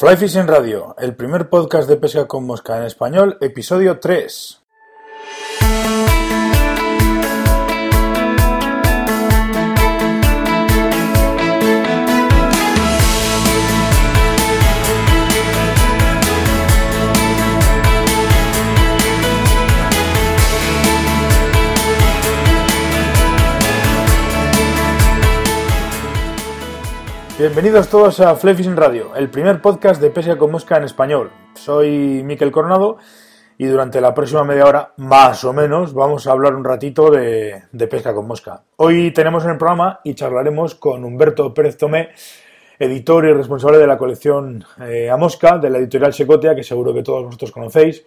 Fly Fishing Radio, el primer podcast de pesca con mosca en español, episodio 3. Bienvenidos todos a Fly Radio, el primer podcast de pesca con mosca en español. Soy Miquel Coronado y durante la próxima media hora, más o menos, vamos a hablar un ratito de, pesca con mosca. Hoy tenemos en el programa y charlaremos con Humberto Pérez Tomé, editor y responsable de la colección eh, A Mosca de la editorial Secotea, que seguro que todos vosotros conocéis.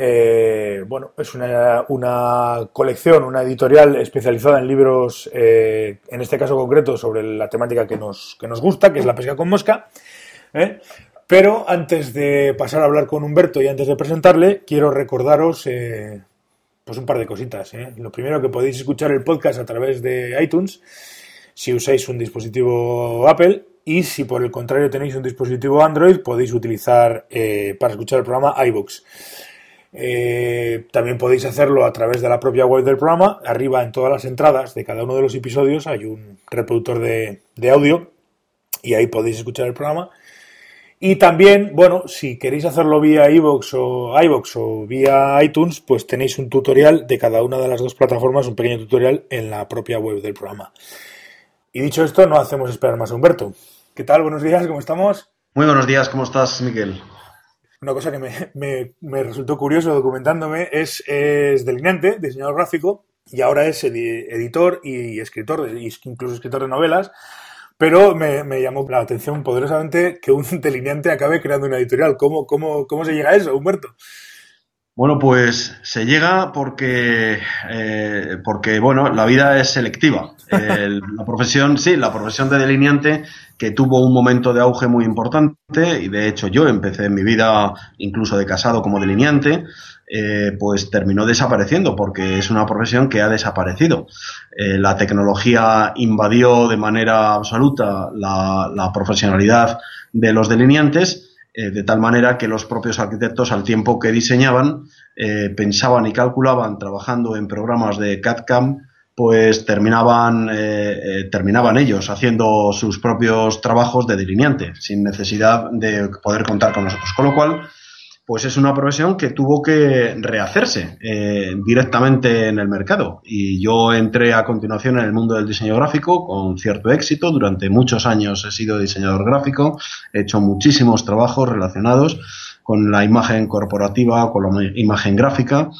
Eh, bueno, es una, colección, una editorial especializada en libros, eh, en este caso concreto, sobre la temática que nos, que nos gusta, que es la pesca con mosca. ¿eh? Pero antes de pasar a hablar con Humberto y antes de presentarle, quiero recordaros pues un par de cositas. Lo primero que podéis escuchar el podcast a través de iTunes, si usáis un dispositivo Apple, y si por el contrario tenéis un dispositivo Android, podéis utilizar para escuchar el programa iBooks. Eh, también podéis hacerlo a través de la propia web del programa. Arriba en todas las entradas de cada uno de los episodios hay un reproductor de, audio y ahí podéis escuchar el programa. Y también, bueno, si queréis hacerlo vía iVoox o iVoox o vía iTunes, pues tenéis un tutorial de cada una de las dos plataformas, un pequeño tutorial en la propia web del programa. Y dicho esto, no hacemos esperar más a Humberto. ¿Qué tal? Buenos días, ¿cómo estamos? Muy buenos días, ¿cómo estás, Miguel? Una cosa que me, resultó curioso documentándome es, es delineante, diseñador gráfico, y ahora es editor y escritor, incluso escritor de novelas, pero me, llamó la atención poderosamente que un delineante acabe creando una editorial. ¿Cómo, cómo, cómo se llega a eso, Humberto? Bueno, pues se llega porque, eh, porque bueno, la vida es selectiva. la profesión, sí, la profesión de delineante que tuvo un momento de auge muy importante y de hecho yo empecé en mi vida incluso de casado como delineante, eh, pues terminó desapareciendo porque es una profesión que ha desaparecido. Eh, la tecnología invadió de manera absoluta la, la profesionalidad de los delineantes eh, de tal manera que los propios arquitectos al tiempo que diseñaban, eh, pensaban y calculaban trabajando en programas de CAD-CAM, pues terminaban, eh, terminaban ellos haciendo sus propios trabajos de delineante, sin necesidad de poder contar con nosotros. Con lo cual, pues es una profesión que tuvo que rehacerse eh, directamente en el mercado. Y yo entré a continuación en el mundo del diseño gráfico con cierto éxito. Durante muchos años he sido diseñador gráfico, he hecho muchísimos trabajos relacionados con la imagen corporativa, con la imagen gráfica.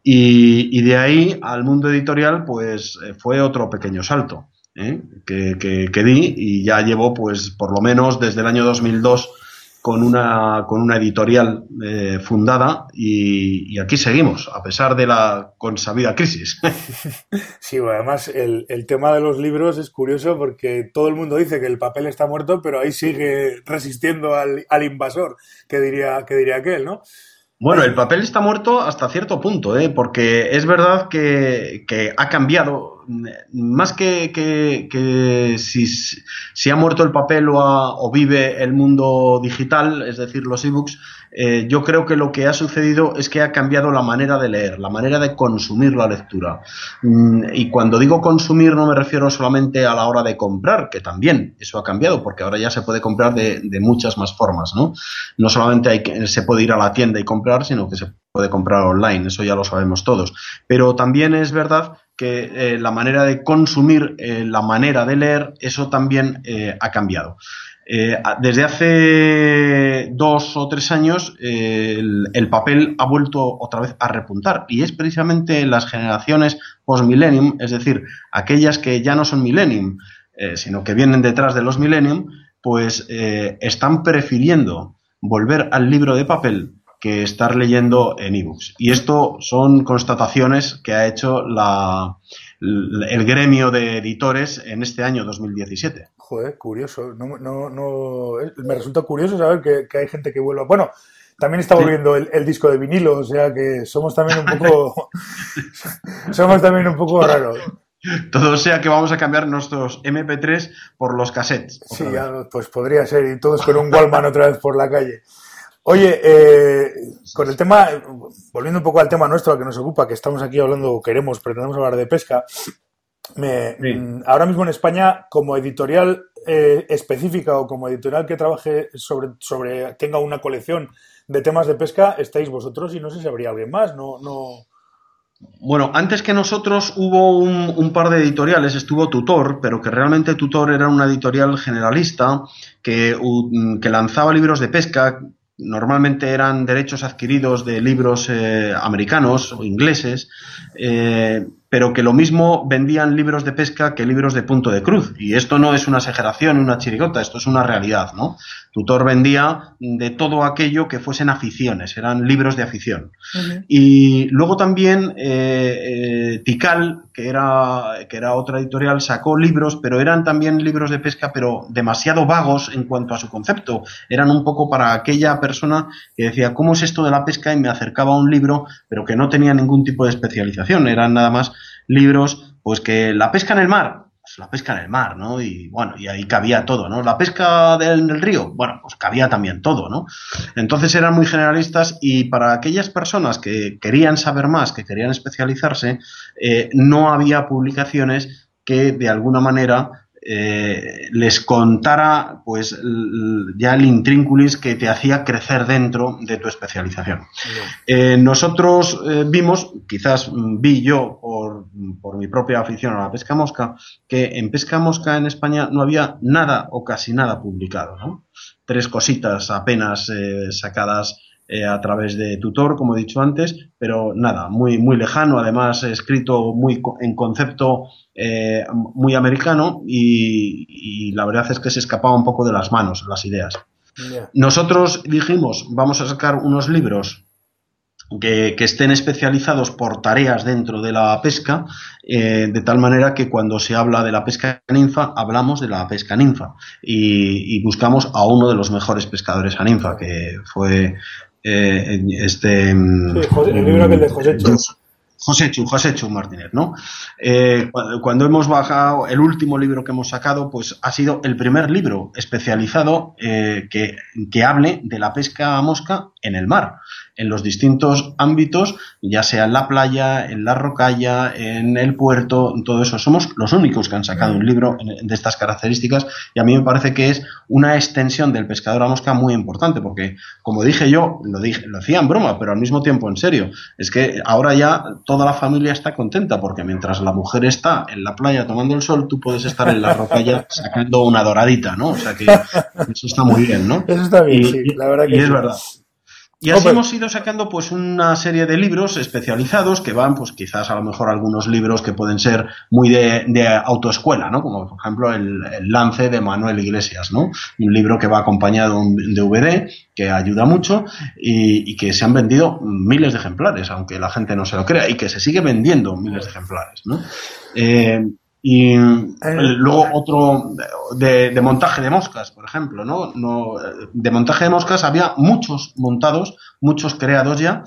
Y, de ahí al mundo editorial, pues eh, fue otro pequeño salto ¿eh? que, que di y ya llevo, pues por lo menos desde el año 2002 con una, con una editorial eh, fundada y, aquí seguimos, a pesar de la consabida crisis. Sí, además el, tema de los libros es curioso porque todo el mundo dice que el papel está muerto, pero ahí sigue resistiendo al, al invasor, que diría, que diría aquel, ¿no? Bueno, el papel está muerto hasta cierto punto, ¿eh? porque es verdad que, que ha cambiado más que, que, si, si, ha muerto el papel o, o, vive el mundo digital, es decir, los ebooks, eh, yo creo que lo que ha sucedido es que ha cambiado la manera de leer, la manera de consumir la lectura. Mm, y cuando digo consumir no me refiero solamente a la hora de comprar, que también eso ha cambiado, porque ahora ya se puede comprar de, muchas más formas, ¿no? No solamente hay que, se puede ir a la tienda y comprar, sino que se puede comprar online, eso ya lo sabemos todos. Pero también es verdad que eh, la manera de consumir, eh, la manera de leer, eso también ha cambiado. Desde hace dos o tres años el, papel ha vuelto otra vez a repuntar y es precisamente las generaciones post-millennium, es decir, aquellas que ya no son millennium, sino que vienen detrás de los millennium, pues están prefiriendo volver al libro de papel que estar leyendo en ebooks. Y esto son constataciones que ha hecho la, el gremio de editores en este año 2017. Joder, curioso. No, no, no, me resulta curioso saber que, hay gente que vuelva. Bueno, también está volviendo el, disco de vinilo, o sea que somos también un poco somos también un poco raros. todo sea que vamos a cambiar nuestros MP3 por los cassettes. Sí, pues podría ser, y todos con un Wallman otra vez por la calle. Oye, eh, con el tema, volviendo un poco al tema nuestro, al que nos ocupa, que estamos aquí hablando, queremos, pretendemos hablar de pesca. Me, mm, Ahora mismo en España, como editorial eh, específica o como editorial que trabaje sobre, sobre, tenga una colección de temas de pesca, estáis vosotros y no sé si habría alguien más, no, no. Bueno, antes que nosotros hubo un, par de editoriales, estuvo Tutor, pero que realmente Tutor era una editorial generalista que, que lanzaba libros de pesca, normalmente eran derechos adquiridos de libros eh, americanos o ingleses, eh, pero que lo mismo vendían libros de pesca que libros de punto de cruz. Y esto no es una exageración, una chirigota, esto es una realidad, ¿no? Tutor vendía de todo aquello que fuesen aficiones, eran libros de afición. Y luego también eh, eh, Tikal, que era, que era otra editorial, sacó libros, pero eran también libros de pesca, pero demasiado vagos en cuanto a su concepto. Eran un poco para aquella persona que decía, ¿cómo es esto de la pesca? Y me acercaba a un libro, pero que no tenía ningún tipo de especialización, eran nada más libros, pues que la pesca en el mar, pues la pesca en el mar, ¿no? Y bueno, y ahí cabía todo, ¿no? La pesca del, río, bueno, pues cabía también todo, ¿no? Entonces eran muy generalistas y para aquellas personas que querían saber más, que querían especializarse, eh, no había publicaciones que de alguna manera eh, les contara pues ya el intrínculis que te hacía crecer dentro de tu especialización. Eh, nosotros eh, vimos, quizás vi yo por, por, mi propia afición a la pesca mosca, que en pesca mosca en España no había nada o casi nada publicado. ¿no? Tres cositas apenas sacadas eh, a través de tutor, como he dicho antes, pero nada, muy, muy lejano, además escrito muy en concepto eh, muy americano y, la verdad es que se escapaba un poco de las manos las ideas. Nosotros dijimos, vamos a sacar unos libros que, estén especializados por tareas dentro de la pesca, eh, de tal manera que cuando se habla de la pesca ninfa, hablamos de la pesca ninfa y, y, buscamos a uno de los mejores pescadores a ninfa, que fue eh, este... Mm, el libro que de José José Chu, José Chu Martínez, ¿no? Eh, cuando hemos bajado el último libro que hemos sacado, pues ha sido el primer libro especializado eh, que, que, hable de la pesca a mosca en el mar en los distintos ámbitos, ya sea en la playa, en la rocalla, en el puerto, todo eso. Somos los únicos que han sacado un libro de estas características y a mí me parece que es una extensión del pescador a mosca muy importante porque, como dije yo, lo, dije, lo decía en broma, pero al mismo tiempo en serio, es que ahora ya toda la familia está contenta porque mientras la mujer está en la playa tomando el sol, tú puedes estar en la rocalla sacando una doradita, ¿no? O sea que eso está muy bien, ¿no? Eso está bien, sí, la verdad que y es verdad. Y así hemos ido sacando pues una serie de libros especializados que van pues quizás a lo mejor algunos libros que pueden ser muy de, autoescuela, ¿no? Como por ejemplo el, lance de Manuel Iglesias, ¿no? Un libro que va acompañado de un DVD que ayuda mucho y, que se han vendido miles de ejemplares, aunque la gente no se lo crea, y que se sigue vendiendo miles de ejemplares, ¿no? Eh, y eh, luego otro de, montaje de moscas, por ejemplo, ¿no? ¿no? De montaje de moscas había muchos montados, muchos creados ya,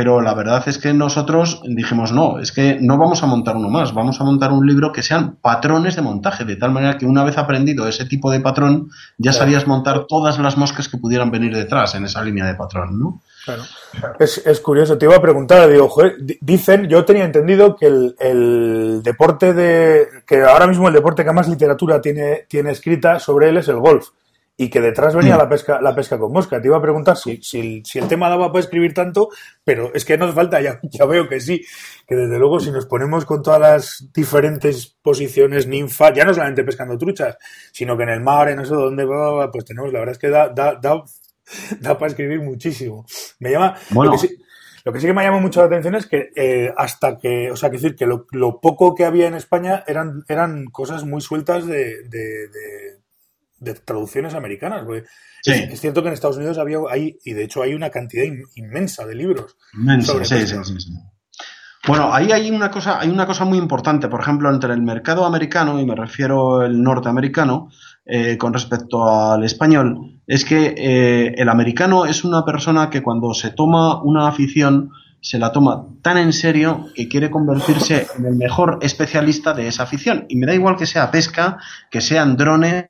pero la verdad es que nosotros dijimos, no, es que no vamos a montar uno más, vamos a montar un libro que sean patrones de montaje, de tal manera que una vez aprendido ese tipo de patrón, ya sabías montar todas las moscas que pudieran venir detrás en esa línea de patrón, ¿no? Claro. Es, es, curioso, te iba a preguntar, digo, joder, dicen, yo tenía entendido que el, el, deporte de, que ahora mismo el deporte que más literatura tiene, tiene escrita sobre él es el golf y que detrás venía mm. la pesca la pesca con mosca. Te iba a preguntar si, si, si, el tema daba para escribir tanto, pero es que no hace falta, ya, ya veo que sí, que desde luego si nos ponemos con todas las diferentes posiciones ninfa, ya no solamente pescando truchas, sino que en el mar, en eso donde va, pues tenemos, la verdad es que da, da, da da para escribir muchísimo. Me llama. Lo, que sí, lo, que sí, que me llama mucho la atención es que eh, hasta que, o sea, que decir que lo, poco que había en España eran, eran cosas muy sueltas de, de, traducciones americanas. Es, cierto que en Estados Unidos había, hay, y de hecho hay una cantidad inmensa de libros. Inmensa, sí, sí, Bueno, ahí hay una cosa, hay una cosa muy importante, por ejemplo, entre el mercado americano, y me refiero al norteamericano, eh, con respecto al español es que eh, el americano es una persona que cuando se toma una afición se la toma tan en serio que quiere convertirse en el mejor especialista de esa afición. Y me da igual que sea pesca, que sean drones,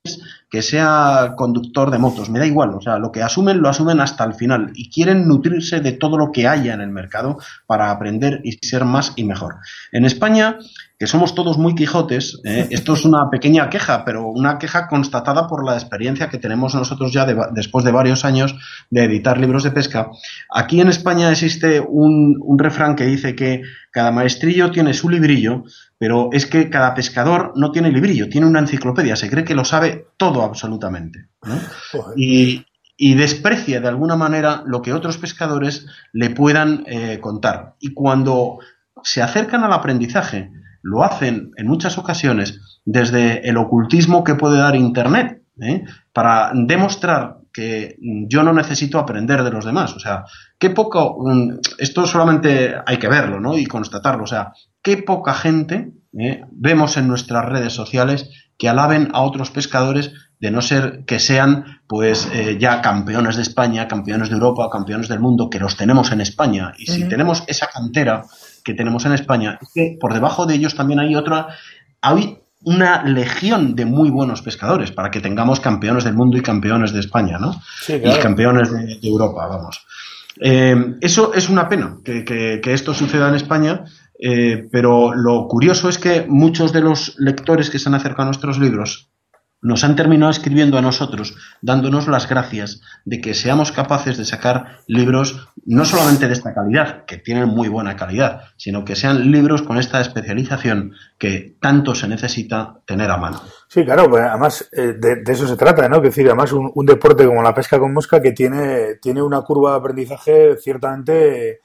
que sea conductor de motos, me da igual. O sea, lo que asumen lo asumen hasta el final y quieren nutrirse de todo lo que haya en el mercado para aprender y ser más y mejor. En España que somos todos muy quijotes, ¿eh? esto es una pequeña queja, pero una queja constatada por la experiencia que tenemos nosotros ya después de varios años de editar libros de pesca. Aquí en España existe un, refrán que dice que cada maestrillo tiene su librillo, pero es que cada pescador no tiene librillo, tiene una enciclopedia, se cree que lo sabe todo absolutamente. Y, desprecia de alguna manera lo que otros pescadores le puedan eh, contar. Y cuando se acercan al aprendizaje, lo hacen en muchas ocasiones desde el ocultismo que puede dar Internet, ¿eh? para demostrar que yo no necesito aprender de los demás. O sea, qué poco, mm, esto solamente hay que verlo, ¿no? Y constatarlo. O sea, qué poca gente ¿eh? vemos en nuestras redes sociales que alaben a otros pescadores de no ser que sean pues eh, ya campeones de España, campeones de Europa, campeones del mundo, que los tenemos en España. Y si tenemos esa cantera que tenemos en España, es que por debajo de ellos también hay otra, hay una legión de muy buenos pescadores para que tengamos campeones del mundo y campeones de España, ¿no? Y campeones de, Europa, vamos. Eh, eso es una pena que, esto suceda en España, eh, pero lo curioso es que muchos de los lectores que se han acercado a nuestros libros nos han terminado escribiendo a nosotros, dándonos las gracias de que seamos capaces de sacar libros no solamente de esta calidad, que tienen muy buena calidad, sino que sean libros con esta especialización que tanto se necesita tener a mano. Sí, claro, pues además eh, de, eso se trata, ¿no? Que decir, además un, deporte como la pesca con mosca que tiene, tiene una curva de aprendizaje ciertamente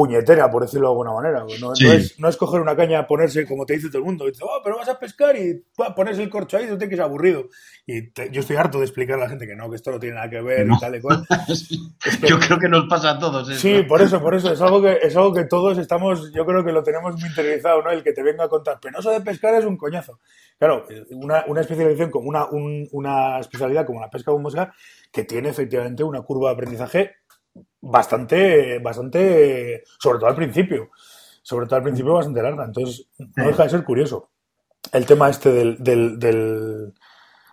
puñetera, por decirlo de alguna manera. No, es, no es coger una caña, ponerse, como te dice todo el mundo, dice, oh, pero vas a pescar y ponerse el corcho ahí, no te quedes aburrido. Y yo estoy harto de explicar a la gente que no, que esto no tiene nada que ver y tal y cual. yo creo que nos pasa a todos. Sí, por eso, por eso. Es algo, que, es algo que todos estamos, yo creo que lo tenemos muy interiorizado, ¿no? El que te venga a contar, penoso de pescar es un coñazo. Claro, una, una especialización como una, una especialidad como la pesca con mosca, que tiene efectivamente una curva de aprendizaje bastante, bastante, sobre todo al principio, sobre todo al principio bastante larga. Entonces, no deja de ser curioso el tema este del, del, del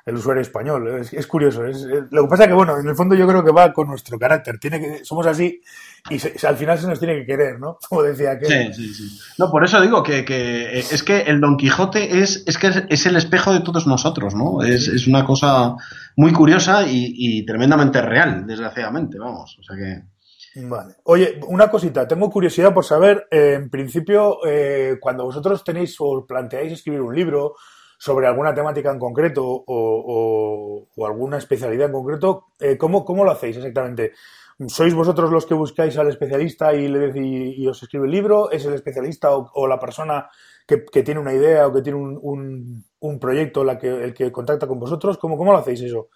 el usuario español. Es, curioso. Es, lo que pasa es que, bueno, en el fondo yo creo que va con nuestro carácter. Tiene que, somos así y al final se nos tiene que querer, ¿no? Como decía que. Sí, sí, sí. No, por eso digo que, que es que el Don Quijote es, es que es el espejo de todos nosotros, ¿no? Es, es una cosa muy curiosa y, y tremendamente real, desgraciadamente, vamos. O sea que. Vale. Oye, una cosita, tengo curiosidad por saber, eh, en principio, eh, cuando vosotros tenéis o planteáis escribir un libro sobre alguna temática en concreto o, alguna especialidad en concreto, eh, ¿cómo, lo hacéis exactamente? ¿Sois vosotros los que buscáis al especialista y, le, y, os escribe el libro? ¿Es el especialista o, la persona que, tiene una idea o que tiene un, un, proyecto la que, el que contacta con vosotros? ¿Cómo, ¿Cómo lo hacéis eso?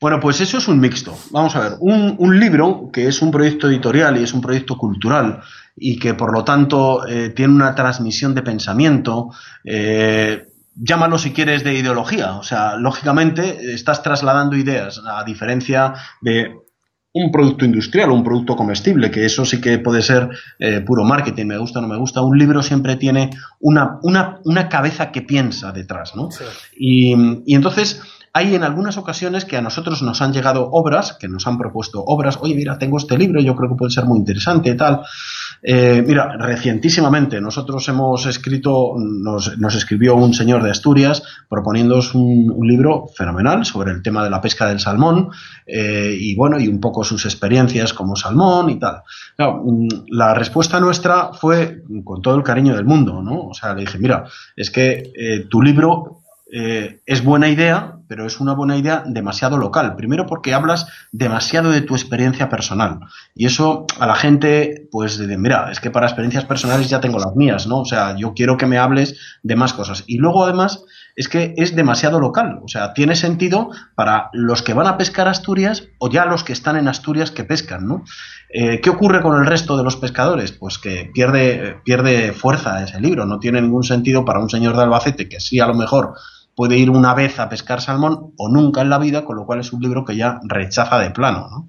Bueno, pues eso es un mixto. Vamos a ver, un, libro que es un proyecto editorial y es un proyecto cultural y que por lo tanto eh, tiene una transmisión de pensamiento, eh, llámalo si quieres de ideología. O sea, lógicamente estás trasladando ideas, a diferencia de un producto industrial o un producto comestible, que eso sí que puede ser eh, puro marketing, me gusta o no me gusta. Un libro siempre tiene una, una, una cabeza que piensa detrás, ¿no? Y, y entonces hay en algunas ocasiones que a nosotros nos han llegado obras, que nos han propuesto obras, oye, mira, tengo este libro, yo creo que puede ser muy interesante y tal. Eh, mira, recientísimamente nosotros hemos escrito, nos, nos escribió un señor de Asturias proponiéndonos un, libro fenomenal sobre el tema de la pesca del salmón eh, y bueno, y un poco sus experiencias como salmón y tal. Mm, la respuesta nuestra fue con todo el cariño del mundo, ¿no? O sea, le dije, mira, es que eh, tu libro es buena idea, pero es una buena idea demasiado local. Primero porque hablas demasiado de tu experiencia personal. Y eso a la gente, pues, de, mira, es que para experiencias personales ya tengo las mías, ¿no? O sea, yo quiero que me hables de más cosas. Y luego, además, es que es demasiado local. O sea, tiene sentido para los que van a pescar Asturias o ya los que están en Asturias que pescan, ¿no? Eh, ¿Qué ocurre con el resto de los pescadores? Pues que pierde, pierde fuerza ese libro. No tiene ningún sentido para un señor de Albacete que sí, a lo mejor puede ir una vez a pescar salmón o nunca en la vida, con lo cual es un libro que ya rechaza de plano.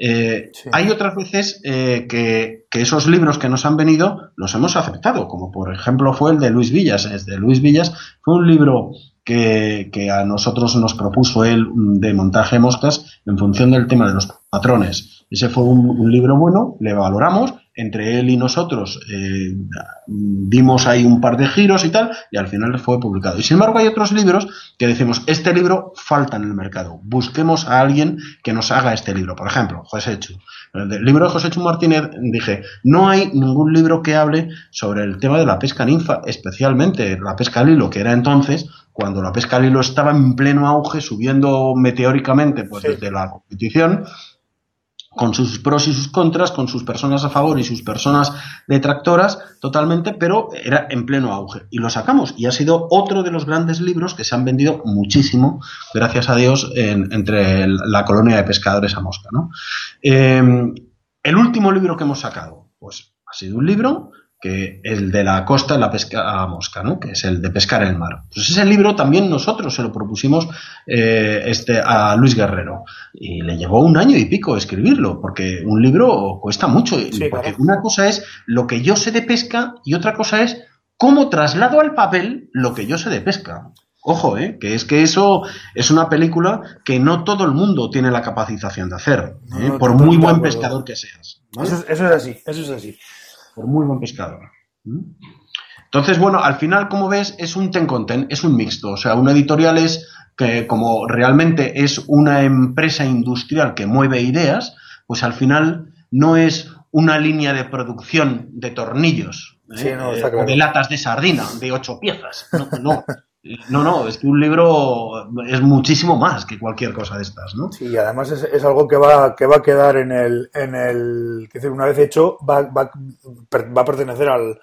Eh, hay otras veces eh, que, esos libros que nos han venido los hemos aceptado, como por ejemplo fue el de Luis Villas. El de Luis Villas fue un libro que, a nosotros nos propuso él de montaje moscas en función del tema de los patrones. Ese fue un libro bueno, le valoramos entre él y nosotros eh, dimos ahí un par de giros y tal, y al final fue publicado. Y sin embargo hay otros libros que decimos, este libro falta en el mercado, busquemos a alguien que nos haga este libro. Por ejemplo, José Chu. El libro de José Chu Martínez dije, no hay ningún libro que hable sobre el tema de la pesca ninfa, especialmente la pesca al hilo, que era entonces cuando la pesca al hilo estaba en pleno auge, subiendo meteóricamente pues, desde la competición, con sus pros y sus contras, con sus personas a favor y sus personas detractoras, totalmente, pero era en pleno auge. Y lo sacamos. Y ha sido otro de los grandes libros que se han vendido muchísimo, gracias a Dios, entre la colonia de pescadores a Mosca. ¿no? Eh, el último libro que hemos sacado, pues ha sido un libro que el de la costa la pesca a mosca, ¿no? que es el de pescar en el mar. Pues ese libro también nosotros se lo propusimos eh, este, a Luis Guerrero y le llevó un año y pico escribirlo, porque un libro cuesta mucho, porque una cosa es lo que yo sé de pesca y otra cosa es cómo traslado al papel lo que yo sé de pesca. Ojo, ¿eh? que es que eso es una película que no todo el mundo tiene la capacitación de hacer, ¿eh? por muy buen pescador que seas. eso es así, eso es así por muy buen pescador. Entonces, bueno, al final, como ves, es un ten content, es un mixto. O sea, una editorial es que como realmente es una empresa industrial que mueve ideas, pues al final no es una línea de producción de tornillos ¿eh? o de latas de sardina de ocho piezas. No, no. No, no, es que un libro es muchísimo más que cualquier cosa de estas, ¿no? Sí, además es, algo que va, que va a quedar en el, en el, que una vez hecho, va, va, va a pertenecer al,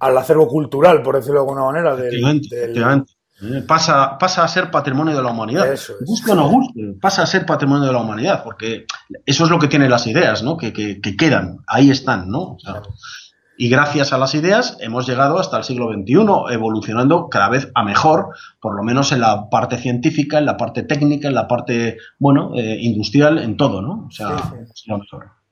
al, acervo cultural, por decirlo de alguna manera. Del, eh, Pasa, pasa a ser patrimonio de la humanidad. Eso Guste o no guste, pasa a ser patrimonio de la humanidad, porque eso es lo que tienen las ideas, ¿no? Que, que, que quedan, ahí están, ¿no? O sea, y gracias a las ideas hemos llegado hasta el siglo XXI, evolucionando cada vez a mejor, por lo menos en la parte científica, en la parte técnica, en la parte, bueno, eh, industrial, en todo, ¿no? O sea, sí, lo mejor.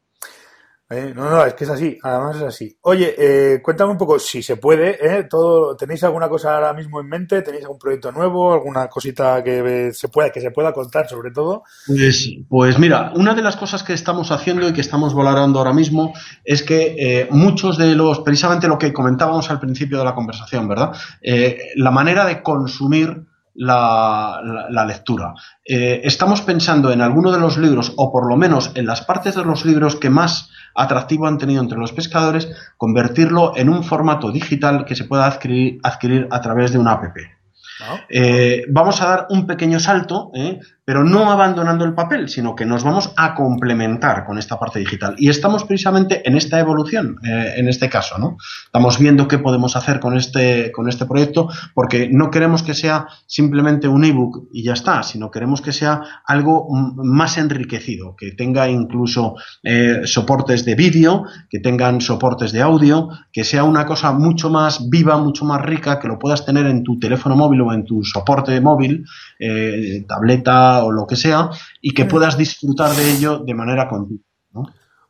Eh, no, no, es que es así, además es así. Oye, eh, cuéntame un poco, si se puede, ¿eh? Todo, ¿tenéis alguna cosa ahora mismo en mente? ¿Tenéis algún proyecto nuevo? ¿Alguna cosita que se pueda, que se pueda contar sobre todo? Pues, pues mira, una de las cosas que estamos haciendo y que estamos valorando ahora mismo es que muchos de los, precisamente lo que comentábamos al principio de la conversación, ¿verdad? la manera de consumir la, la, lectura. estamos pensando en alguno de los libros, o por lo menos en las partes de los libros que más atractivo han tenido entre los pescadores, convertirlo en un formato digital que se pueda adquirir, adquirir a través de una app. Eh, vamos a dar un pequeño salto, ¿eh? pero no abandonando el papel, sino que nos vamos a complementar con esta parte digital. Y estamos precisamente en esta evolución, eh, en este caso, ¿no? Estamos viendo qué podemos hacer con este, con este proyecto, porque no queremos que sea simplemente un ebook y ya está, sino queremos que sea algo más enriquecido, que tenga incluso soportes de vídeo, que tengan soportes de audio, que sea una cosa mucho más viva, mucho más rica, que lo puedas tener en tu teléfono móvil o en tu soporte móvil, eh, tableta o lo que sea, y que mm. puedas disfrutar de ello de manera continua.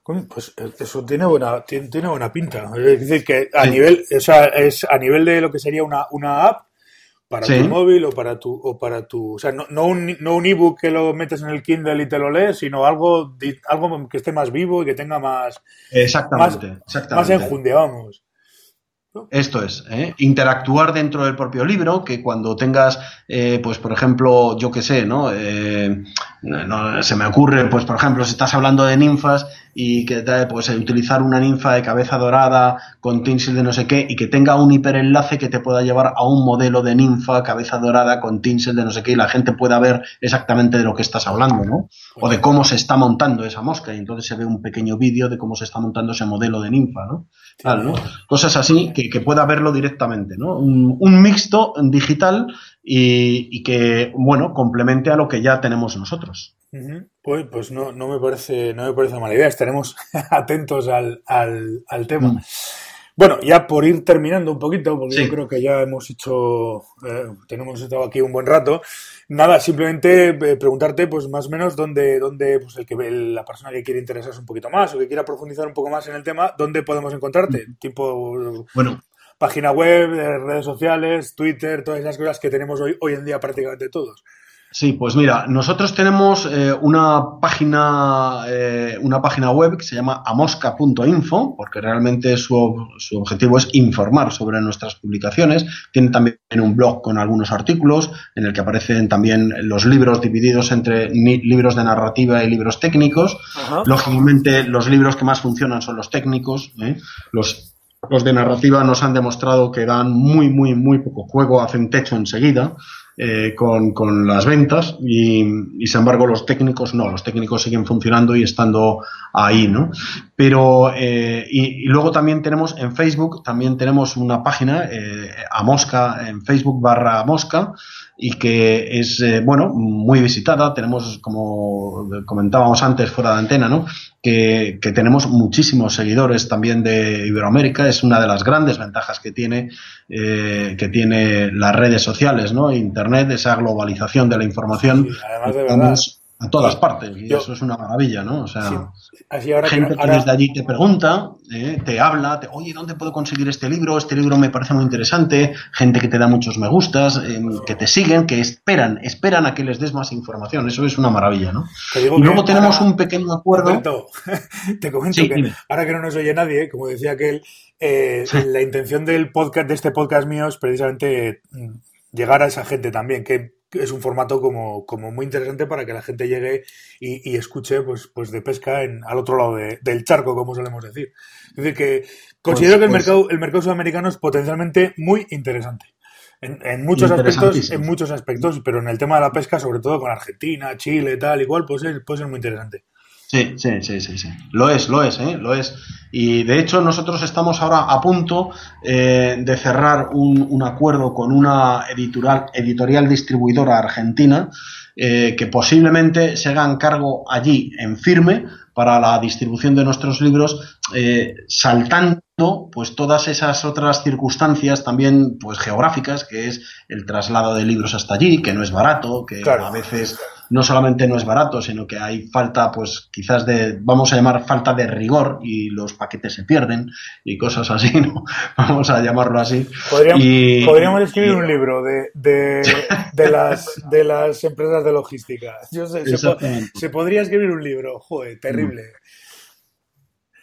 Pues eh, eso tiene buena, tiene, buena pinta. Es decir, que a nivel, o sea, es a nivel de lo que sería una, una app para tu móvil o para tu, o para tu, o sea, no, no un, no un ebook que lo metes en el Kindle y te lo lees, sino algo, algo que esté más vivo y que tenga más, exactamente, más, exactamente. más enjunde, vamos. Esto es, ¿eh? interactuar dentro del propio libro, que cuando tengas, eh, pues por ejemplo, yo qué sé, ¿no? Eh, ¿no? Se me ocurre, pues por ejemplo, si estás hablando de ninfas y que pues utilizar una ninfa de cabeza dorada con tinsel de no sé qué y que tenga un hiperenlace que te pueda llevar a un modelo de ninfa cabeza dorada con tinsel de no sé qué y la gente pueda ver exactamente de lo que estás hablando, ¿no? O de cómo se está montando esa mosca y entonces se ve un pequeño vídeo de cómo se está montando ese modelo de ninfa, ¿no? Claro, Cosas así que, pueda verlo directamente, ¿no? Un, un mixto digital y, que, bueno, complemente a lo que ya tenemos nosotros. Pues, pues no, no, me parece, no me parece mala idea, estaremos atentos al, al, tema. Mm. Bueno, ya por ir terminando un poquito, porque yo creo que ya hemos hecho, eh, tenemos estado aquí un buen rato. Nada, simplemente eh, preguntarte, pues más o menos, dónde, dónde pues el que la persona que quiere interesarse un poquito más o que quiera profundizar un poco más en el tema, dónde podemos encontrarte. Mm. Tipo, bueno, página web, redes sociales, Twitter, todas esas cosas que tenemos hoy, hoy en día prácticamente todos. Sí, pues mira, nosotros tenemos eh, una página eh, una página web que se llama amosca.info, porque realmente su, su, objetivo es informar sobre nuestras publicaciones. Tiene también un blog con algunos artículos en el que aparecen también los libros divididos entre libros de narrativa y libros técnicos. Lógicamente, los libros que más funcionan son los técnicos. ¿eh? Los los de narrativa nos han demostrado que dan muy, muy, muy poco juego, hacen techo enseguida. Eh, con, con, las ventas y, y, sin embargo los técnicos no, los técnicos siguen funcionando y estando ahí, ¿no? Pero, eh, y, y, luego también tenemos en Facebook, también tenemos una página, eh, a Mosca, en Facebook barra Mosca, y que es, eh, bueno, muy visitada. Tenemos, como comentábamos antes fuera de antena, ¿no? Que, que, tenemos muchísimos seguidores también de Iberoamérica. Es una de las grandes ventajas que tiene, eh, que tiene las redes sociales, ¿no? Internet, esa globalización de la información. además de verdad a todas partes. Y eso es una maravilla, ¿no? O sea, gente que, desde allí te pregunta, eh, te habla, te, oye, ¿dónde puedo conseguir este libro? Este libro me parece muy interesante. Gente que te da muchos me gustas, eh, que te siguen, que esperan, esperan a que les des más información. Eso es una maravilla, ¿no? Y luego tenemos un pequeño acuerdo. te comento que ahora que no nos oye nadie, como decía aquel, eh, la intención del podcast, de este podcast mío es precisamente mm, llegar a esa gente también, que es un formato como, como muy interesante para que la gente llegue y, escuche pues, pues de pesca en, al otro lado del charco, como solemos decir. Es decir, que considero que el, pues, pues mercado, el mercado sudamericano es potencialmente muy interesante. En, muchos aspectos, en muchos aspectos, pero en el tema de la pesca, sobre todo con Argentina, Chile, tal, igual, pues puede ser muy interesante. Sí, sí, sí, sí, sí. Lo es, lo es, ¿eh? Lo es. Y de hecho nosotros estamos ahora a punto eh, de cerrar un, un, acuerdo con una editorial, editorial distribuidora argentina eh, que posiblemente se hagan cargo allí en firme para la distribución de nuestros libros, eh, saltando pues todas esas otras circunstancias también pues geográficas, que es el traslado de libros hasta allí, que no es barato, que a veces no solamente no es barato, sino que hay falta, pues quizás de, vamos a llamar falta de rigor y los paquetes se pierden y cosas así, ¿no? Vamos a llamarlo así. Podríamos, escribir un libro de, de, las, de las empresas de logística. Yo sé, se, podría escribir un libro, joder, terrible.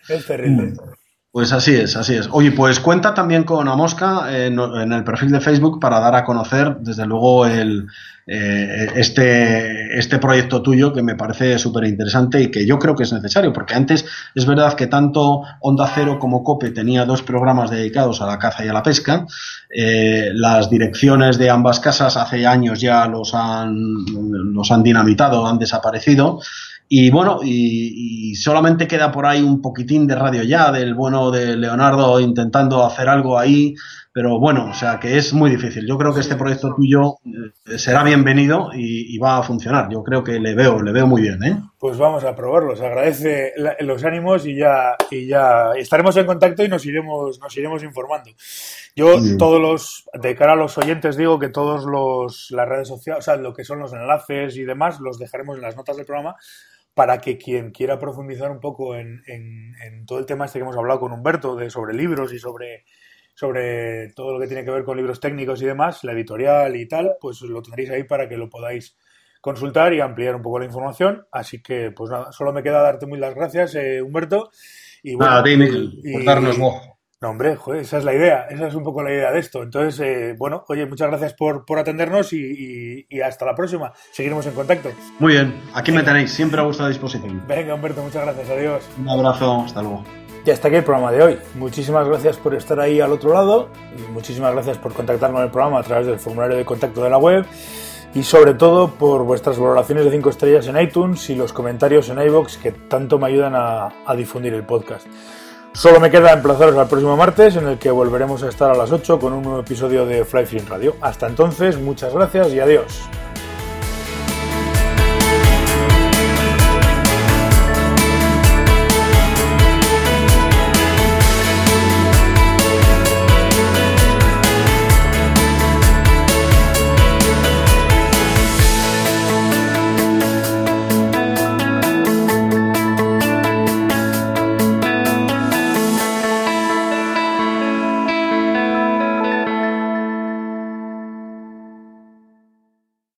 Mm. Es terrible. Mm. Pues así es, así es. Oye, pues cuenta también con Amosca en, en el perfil de Facebook para dar a conocer, desde luego, el, eh, este, este proyecto tuyo que me parece súper interesante y que yo creo que es necesario, porque antes es verdad que tanto Onda Cero como Cope tenía dos programas dedicados a la caza y a la pesca. Eh, las direcciones de ambas casas hace años ya los han, los han dinamitado, han desaparecido. Y bueno, y, solamente queda por ahí un poquitín de radio ya del bueno de Leonardo intentando hacer algo ahí, pero bueno, o sea que es muy difícil. Yo creo que este proyecto tuyo eh, será bienvenido y, va a funcionar. Yo creo que le veo, le veo muy bien, ¿eh? Pues vamos a probarlo. Se agradece los ánimos y ya, y ya estaremos en contacto y nos iremos, nos iremos informando. Yo todos los, de cara a los oyentes digo que todos los las redes sociales, o sea, lo que son los enlaces y demás, los dejaremos en las notas del programa para que quien quiera profundizar un poco en, todo el tema este que hemos hablado con Humberto, de sobre libros y sobre, sobre todo lo que tiene que ver con libros técnicos y demás, la editorial y tal, pues lo tendréis ahí para que lo podáis consultar y ampliar un poco la información. Así que, pues nada, solo me queda darte muy las gracias, eh, Humberto. Y bueno, nada, por darnos no, hombre, esa es la idea, esa es un poco la idea de esto. Entonces, eh, bueno, oye, muchas gracias por, por atendernos y, hasta la próxima. Seguiremos en contacto. Muy bien, aquí me tenéis, siempre a vuestra disposición. Venga, Humberto, muchas gracias, adiós. Un abrazo, hasta luego. Y hasta aquí el programa de hoy. Muchísimas gracias por estar ahí al otro lado y muchísimas gracias por contactar con el programa a través del formulario de contacto de la web y sobre todo por vuestras valoraciones de 5 estrellas en iTunes y los comentarios en iVoox que tanto me ayudan a, a difundir el podcast. Solo me queda emplazaros al próximo martes en el que volveremos a estar a las 8 con un nuevo episodio de Fly Film Radio. Hasta entonces, muchas gracias y adiós.